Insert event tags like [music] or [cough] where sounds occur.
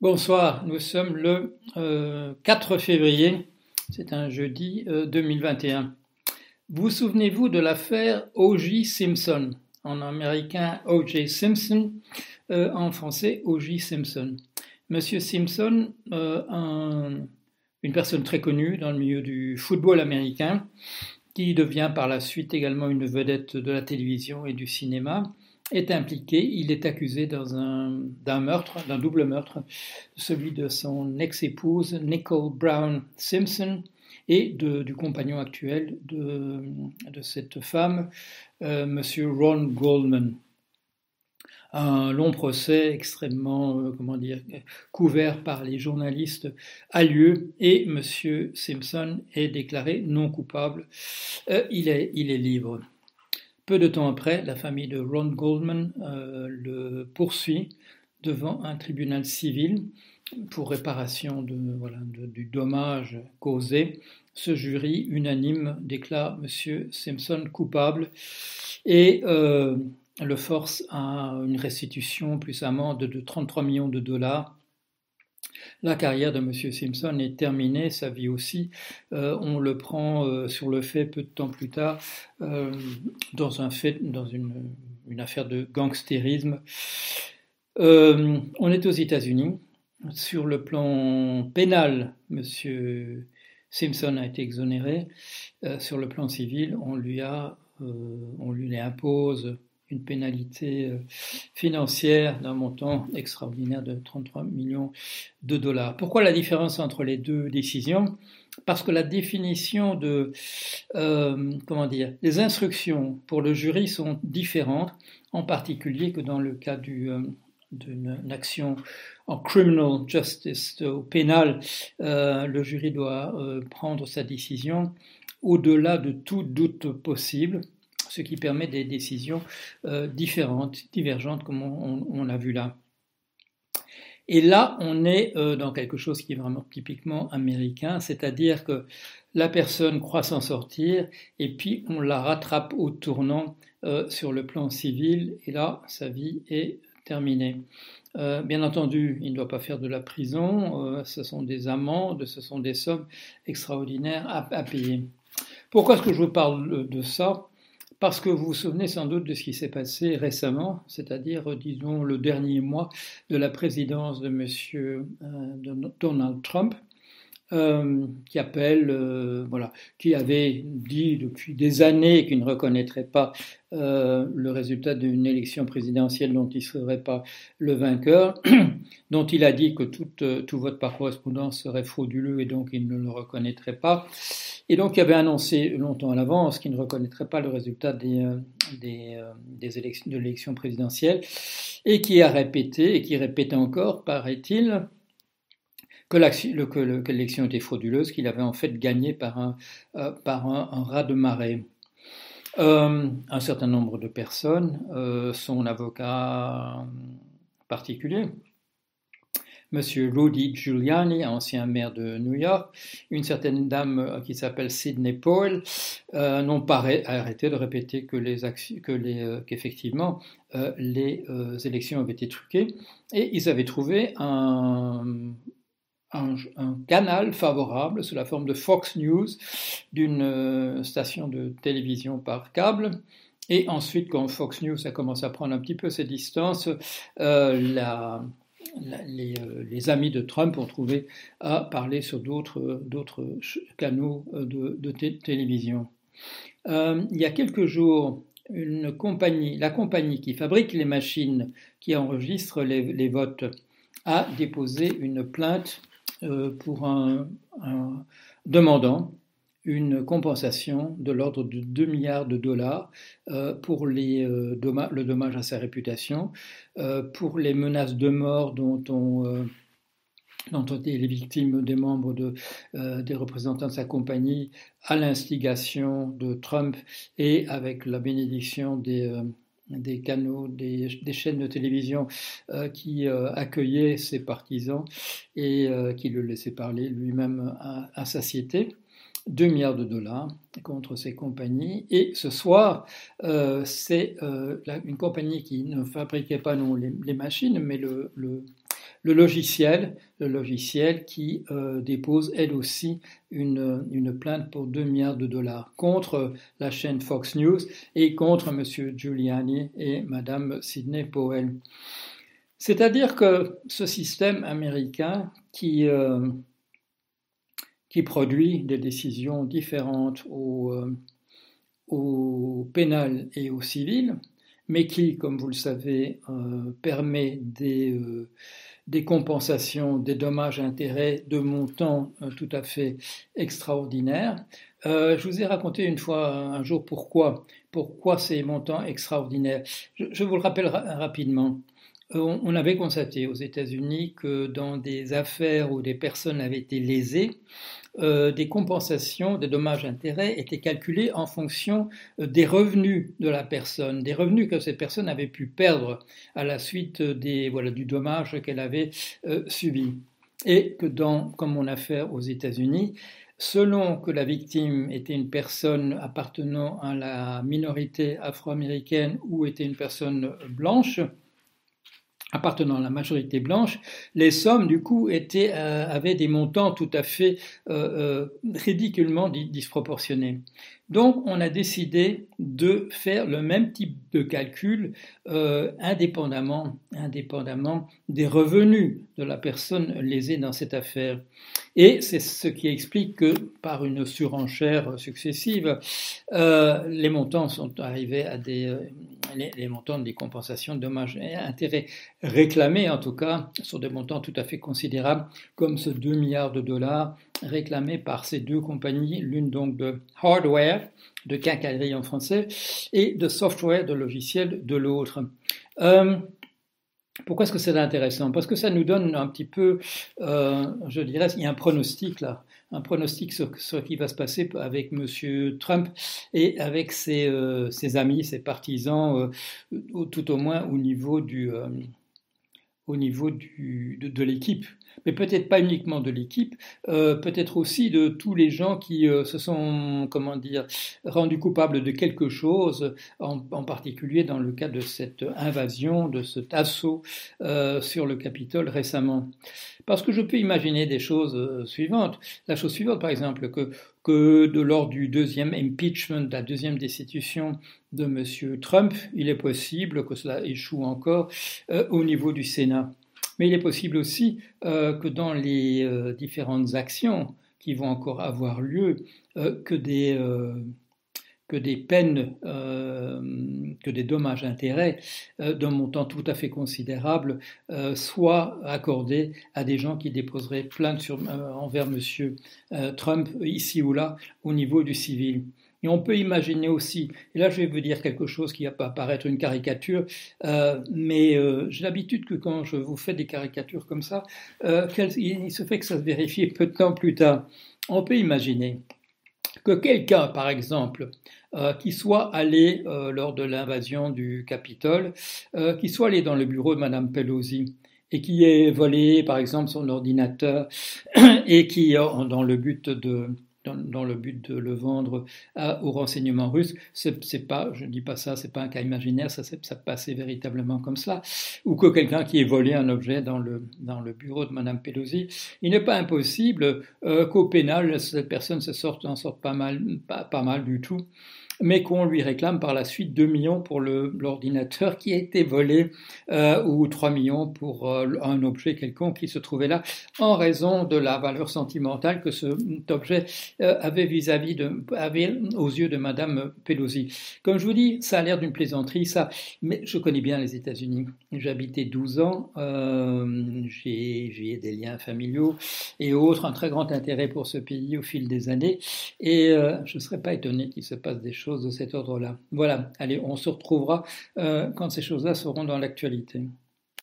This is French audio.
Bonsoir, nous sommes le 4 euh, février, c'est un jeudi 2021. Euh, vous souvenez-vous de l'affaire O.J. Simpson En américain, O.J. Simpson, euh, en français, O.J. Simpson. Monsieur Simpson, une personne très connue dans le milieu du football américain, qui devient par la suite également une vedette de la télévision et du cinéma, est impliqué. Il est accusé d'un meurtre, d'un double meurtre, celui de son ex-épouse Nicole Brown Simpson et du compagnon actuel de, cette femme, euh, Monsieur Ron Goldman. Un long procès extrêmement, euh, comment dire, couvert par les journalistes a lieu et Monsieur Simpson est déclaré non coupable. Euh, il, est, il est libre. Peu de temps après, la famille de Ron Goldman euh, le poursuit devant un tribunal civil pour réparation du dommage causé. Ce jury unanime déclare M. Simpson coupable et euh, le force à une restitution plus amende de 33 millions de dollars la carrière de M. Simpson est terminée, sa vie aussi. Euh, on le prend euh, sur le fait peu de temps plus tard euh, dans, un fait, dans une, affaire de gangstérisme. on est aux États-Unis. Sur le plan pénal, M. Simpson a été exonéré. sur le plan civil, on lui, a, on lui impose une pénalité euh, financière d'un montant extraordinaire de 33 millions de dollars. Pourquoi la différence entre les deux décisions? Parce que la définition de, euh, comment dire, les instructions pour le jury sont différentes, en particulier que dans le cas euh, d'une action en criminal justice, au pénal, le jury doit prendre sa décision au-delà de tout doute possible ce qui permet des décisions euh, différentes, divergentes, comme on, l'a vu là. Et là, on est euh, dans quelque chose qui est vraiment typiquement américain, c'est-à-dire que la personne croit s'en sortir et puis on la rattrape au tournant euh, sur le plan civil et là, sa vie est terminée. bien entendu, il ne doit pas faire de la prison, ce sont des amendes, ce sont des sommes extraordinaires à payer. Pourquoi est-ce que je vous parle de ça? Parce que vous vous souvenez sans doute de ce qui s'est passé récemment, c'est-à-dire, disons, le dernier mois de la présidence de M. Euh, Donald Trump, euh, qui appelle, euh, voilà, qui avait dit depuis des années qu'il ne reconnaîtrait pas euh, le résultat d'une élection présidentielle dont il ne serait pas le vainqueur, [clears throat] dont il a dit que tout, tout vote par correspondance serait frauduleux et donc il ne le reconnaîtrait pas, et donc il avait annoncé longtemps à l'avance qu'il ne reconnaîtrait pas le résultat des, des, des élections, de l'élection présidentielle, et qui a répété, et qui répète encore, paraît-il, que l'élection était frauduleuse, qu'il avait en fait gagné par un, euh, de marée. Euh, un certain nombre de personnes, euh, son avocat particulier, Monsieur Rudy Giuliani, ancien maire de New York, une certaine dame qui s'appelle Sidney Powell, n'ont pas arrêté de répéter que les que les, qu'effectivement les élections avaient été truquées et ils avaient trouvé un, un, canal favorable sous la forme de Fox News d'une euh, station de télévision par câble. Et ensuite, quand Fox News a commencé à prendre un petit peu ses distances, euh, euh, les, amis de Trump ont trouvé à parler sur d'autres canaux de, télévision. il y a quelques jours, une compagnie, la compagnie qui fabrique les machines qui enregistrent les, votes a déposé une plainte pour un, demandant une compensation de l'ordre de 2 milliards de dollars euh, pour les, euh, le dommage à sa réputation, pour les menaces de mort dont on ont été les victimes des membres de, des représentants de sa compagnie à l'instigation de Trump et avec la bénédiction des, des canaux, des, chaînes de télévision euh, qui euh, accueillaient ses partisans et euh, qui le laissaient parler lui-même à, satiété. 2 milliards de dollars contre ces compagnies. Et ce soir, c'est une compagnie qui ne fabriquait pas non les, machines, mais le logiciel, le logiciel qui euh, dépose elle aussi une, une, plainte pour 2 milliards de dollars contre la chaîne Fox News et contre M. Giuliani et Mme Sidney Powell. C'est-à-dire que ce système américain qui, euh, qui produit des décisions différentes au, euh, au pénal et au civil, mais qui, comme vous le savez, euh, permet des, euh, des, compensations, des dommages-intérêts de montants euh, tout à fait extraordinaires. je vous ai raconté une fois, un jour, pourquoi, pourquoi ces montants extraordinaires. Je, vous le rappelle rapidement. On, on, avait constaté aux États-Unis que dans des affaires où des personnes avaient été lésées, euh, des compensations, des dommages-intérêts étaient calculés en fonction euh, des revenus de la personne, des revenus que cette personne avait pu perdre à la suite du dommage qu'elle avait euh, subi. Et que dans, comme on a fait aux États-Unis, selon que la victime était une personne appartenant à la minorité afro-américaine ou était une personne blanche, appartenant à la majorité blanche, les sommes du coup étaient, euh, avaient des montants tout à fait euh, euh, ridiculement disproportionnés. Donc on a décidé de faire le même type de calcul euh, indépendamment, indépendamment des revenus de la personne lésée dans cette affaire. Et c'est ce qui explique que par une surenchère successive, euh, les montants sont arrivés à des les, montants des compensations dommages et intérêts réclamés en tout cas sur des montants tout à fait considérables comme ce 2 milliards de dollars réclamés par ces deux compagnies, l'une donc de hardware, de quincaillerie en français, et de software, de logiciel de l'autre. Euh, pourquoi est-ce que c'est intéressant? Parce que ça nous donne un petit peu, euh, je dirais, il y a un pronostic là, un pronostic sur, ce qui va se passer avec M. Trump et avec ses, euh, amis, ses partisans, tout au moins au niveau du, au niveau du, de l'équipe mais peut-être pas uniquement de l'équipe, euh, peut-être aussi de tous les gens qui euh, se sont, comment dire, rendus coupables de quelque chose, en, particulier dans le cas de cette invasion, de cet assaut euh, sur le Capitole récemment. Parce que je peux imaginer des choses suivantes. La chose suivante, par exemple, que, que de, lors du deuxième impeachment, de la deuxième destitution de M. Trump, il est possible que cela échoue encore au niveau du Sénat. Mais il est possible aussi euh, que dans les euh, différentes actions qui vont encore avoir lieu, euh, que des que des peines, que des dommages-intérêts d'un montant tout à fait considérable soient accordés à des gens qui déposeraient plainte envers M. Trump ici ou là au niveau du civil. Et on peut imaginer aussi, et là je vais vous dire quelque chose qui va paraître une caricature, euh, mais euh, j'ai l'habitude que quand je vous fais des caricatures comme ça, euh, il se fait que ça se vérifie peu de temps plus tard. On peut imaginer que quelqu'un, par exemple, qui soit allé lors de l'invasion du Capitole, qui soit allé dans le bureau de Madame Pelosi, et qui ait volé, par exemple, son ordinateur, [clears throat] et qui, dans le but de dans, le but de le vendre à, aux renseignements russes. C'est pas, je ne dis pas ça, c'est pas un cas imaginaire, ça, ça passait véritablement comme cela. Ou que quelqu'un qui ait volé un objet dans le, dans le bureau de Madame Pelosi. Il n'est pas impossible euh, qu'au pénal, cette personne se sorte, en sorte pas mal, pas, pas mal du tout mais qu'on lui réclame par la suite 2 millions pour l'ordinateur qui a été volé euh, ou 3 millions pour euh, un objet quelconque qui se trouvait là en raison de la valeur sentimentale que cet objet euh, avait vis-à-vis de, avait aux yeux de Madame Pelosi. Comme je vous dis, ça a l'air d'une plaisanterie, ça, mais je connais bien les États-Unis. Habité 12 ans, euh, j'ai des liens familiaux et autres, un très grand intérêt pour ce pays au fil des années, et euh, je ne serais pas étonné qu'il se passe des de cet ordre-là. Voilà, allez, on se retrouvera euh, quand ces choses-là seront dans l'actualité.